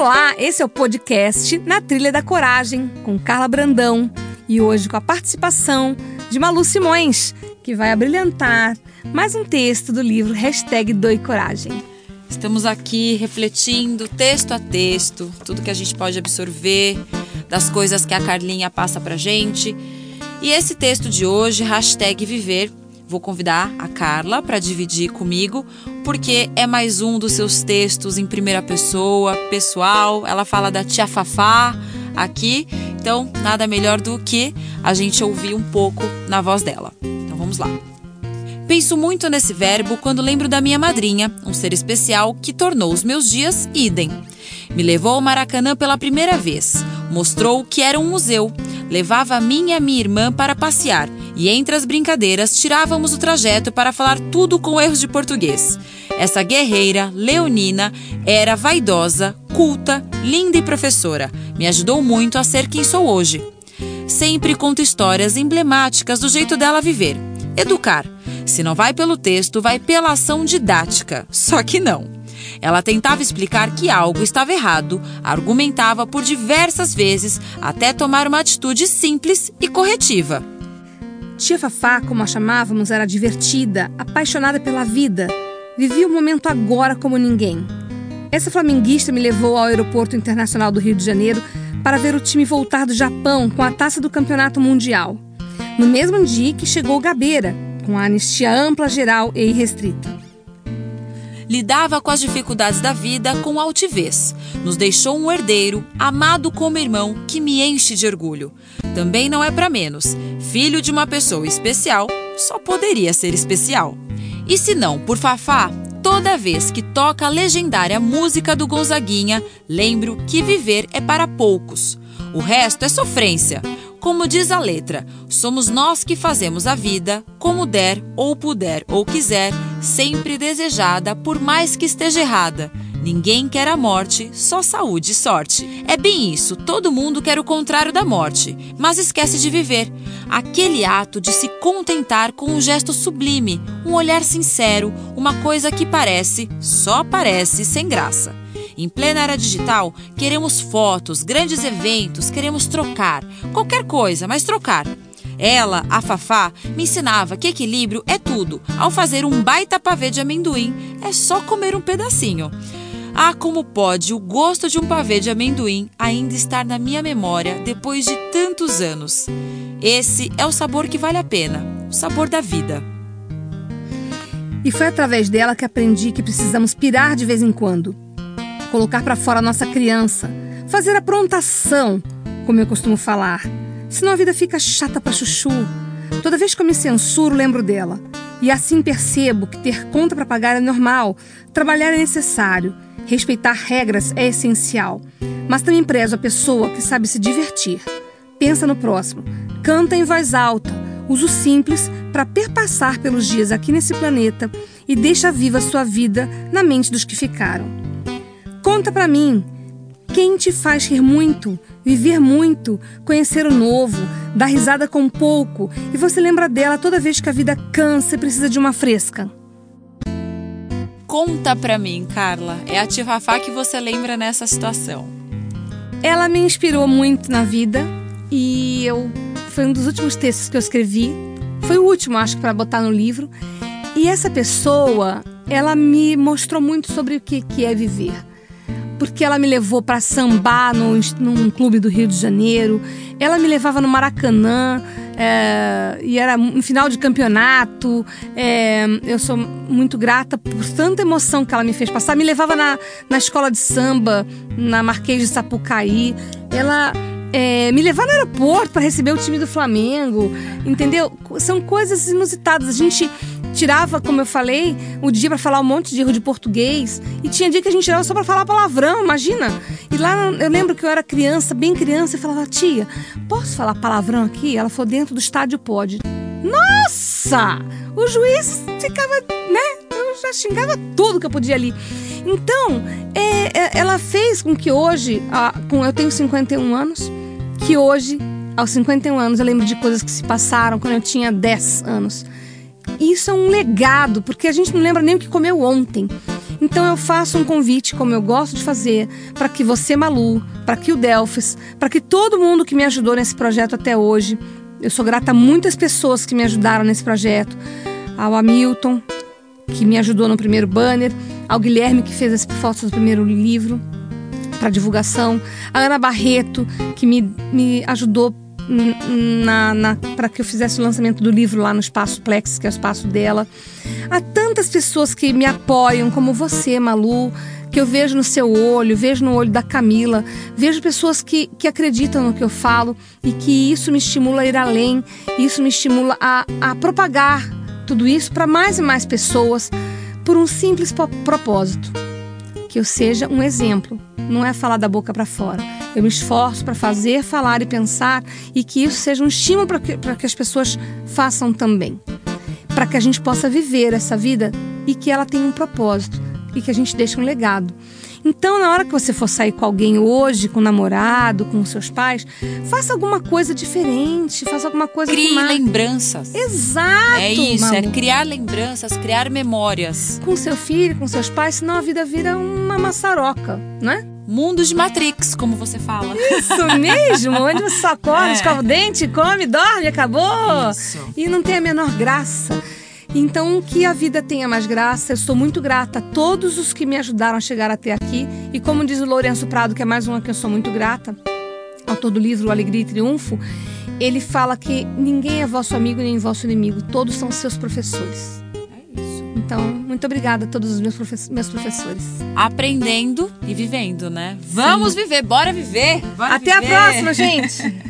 Olá, esse é o podcast Na Trilha da Coragem, com Carla Brandão. E hoje com a participação de Malu Simões, que vai abrilhantar mais um texto do livro Hashtag Doi Coragem. Estamos aqui refletindo texto a texto, tudo que a gente pode absorver das coisas que a Carlinha passa pra gente. E esse texto de hoje, hashtag Viver, vou convidar a Carla para dividir comigo, porque é mais um dos seus textos em primeira pessoa, pessoal. Ela fala da tia Fafá aqui, então nada melhor do que a gente ouvir um pouco na voz dela. Então vamos lá. Penso muito nesse verbo quando lembro da minha madrinha, um ser especial que tornou os meus dias idem. Me levou ao Maracanã pela primeira vez, mostrou que era um museu, levava a mim e a minha irmã para passear e entre as brincadeiras tirávamos o trajeto para falar tudo com erros de português. Essa guerreira, leonina, era vaidosa, culta, linda e professora. Me ajudou muito a ser quem sou hoje. Sempre conta histórias emblemáticas do jeito dela viver. Educar se não vai pelo texto, vai pela ação didática. Só que não. Ela tentava explicar que algo estava errado, argumentava por diversas vezes até tomar uma atitude simples e corretiva. Tia Fafá, como a chamávamos, era divertida, apaixonada pela vida. Vivia o momento agora como ninguém. Essa flamenguista me levou ao Aeroporto Internacional do Rio de Janeiro para ver o time voltar do Japão com a taça do Campeonato Mundial. No mesmo dia que chegou Gabeira, com a anistia ampla, geral e irrestrita. Lidava com as dificuldades da vida com altivez. Nos deixou um herdeiro, amado como irmão, que me enche de orgulho. Também não é para menos. Filho de uma pessoa especial, só poderia ser especial. E se não, por Fafá, toda vez que toca a legendária música do Gonzaguinha, lembro que viver é para poucos. O resto é sofrência. Como diz a letra, somos nós que fazemos a vida como der, ou puder, ou quiser, sempre desejada, por mais que esteja errada. Ninguém quer a morte, só saúde e sorte. É bem isso, todo mundo quer o contrário da morte, mas esquece de viver. Aquele ato de se contentar com um gesto sublime, um olhar sincero, uma coisa que parece, só parece, sem graça. Em plena era digital, queremos fotos, grandes eventos, queremos trocar. Qualquer coisa, mas trocar. Ela, a Fafá, me ensinava que equilíbrio é tudo. Ao fazer um baita pavê de amendoim, é só comer um pedacinho. Ah, como pode o gosto de um pavê de amendoim ainda estar na minha memória depois de tantos anos? Esse é o sabor que vale a pena, o sabor da vida. E foi através dela que aprendi que precisamos pirar de vez em quando colocar para fora a nossa criança, fazer a prontação, como eu costumo falar. Senão a vida fica chata para chuchu. Toda vez que eu me censuro, lembro dela. E assim percebo que ter conta para pagar é normal, trabalhar é necessário, respeitar regras é essencial. Mas também prezo a pessoa que sabe se divertir. Pensa no próximo, canta em voz alta, uso simples para perpassar pelos dias aqui nesse planeta e deixa viva sua vida na mente dos que ficaram. Conta para mim, quem te faz rir muito, viver muito, conhecer o novo, dar risada com pouco e você lembra dela toda vez que a vida cansa e precisa de uma fresca? Conta pra mim, Carla. É a tia Fafá que você lembra nessa situação. Ela me inspirou muito na vida e eu foi um dos últimos textos que eu escrevi. Foi o último, acho para botar no livro. E essa pessoa, ela me mostrou muito sobre o que, que é viver porque ela me levou para sambar no, num clube do Rio de Janeiro, ela me levava no Maracanã, é, e era um final de campeonato. É, eu sou muito grata por tanta emoção que ela me fez passar. Me levava na, na escola de samba, na Marquês de Sapucaí. Ela é, me levar no aeroporto para receber o time do Flamengo, entendeu? São coisas inusitadas. A gente tirava, como eu falei, o dia para falar um monte de erro de português. E tinha dia que a gente tirava só para falar palavrão, imagina. E lá eu lembro que eu era criança, bem criança, e falava, tia, posso falar palavrão aqui? Ela falou, dentro do estádio pode. Nossa! O juiz ficava, né? Eu já xingava tudo que eu podia ali. Então, é, é, ela fez com que hoje, a, com, eu tenho 51 anos, que hoje, aos 51 anos, eu lembro de coisas que se passaram quando eu tinha 10 anos. Isso é um legado, porque a gente não lembra nem o que comeu ontem. Então eu faço um convite, como eu gosto de fazer, para que você, Malu, para que o Delfis, para que todo mundo que me ajudou nesse projeto até hoje, eu sou grata a muitas pessoas que me ajudaram nesse projeto, ao Hamilton, que me ajudou no primeiro banner, ao Guilherme, que fez as fotos do primeiro livro para divulgação, a Ana Barreto, que me, me ajudou na, na para que eu fizesse o lançamento do livro lá no Espaço Plex, que é o espaço dela. Há tantas pessoas que me apoiam, como você, Malu, que eu vejo no seu olho, vejo no olho da Camila, vejo pessoas que, que acreditam no que eu falo e que isso me estimula a ir além, isso me estimula a, a propagar tudo isso para mais e mais pessoas por um simples propósito: que eu seja um exemplo. Não é falar da boca para fora eu me esforço para fazer, falar e pensar e que isso seja um estímulo para que, que as pessoas façam também. Para que a gente possa viver essa vida e que ela tenha um propósito e que a gente deixe um legado. Então, na hora que você for sair com alguém hoje, com o namorado, com seus pais, faça alguma coisa diferente, faça alguma coisa Crie que lembranças. Exato. É isso, Malu. é criar lembranças, criar memórias. Com seu filho, com seus pais, senão a vida vira uma maçaroca, não é? Mundo de Matrix, como você fala. Isso mesmo, onde você só acorda, é. escova o dente, come, dorme, acabou. Isso. E não tem a menor graça. Então, que a vida tenha mais graça. Eu sou muito grata a todos os que me ajudaram a chegar até aqui. E como diz o Lourenço Prado, que é mais uma que eu sou muito grata, autor do livro Alegria e Triunfo, ele fala que ninguém é vosso amigo nem vosso inimigo, todos são seus professores. Então, muito obrigada a todos os meus, meus professores. Aprendendo e vivendo, né? Vamos Sim. viver, bora viver! Bora Até viver. a próxima, gente!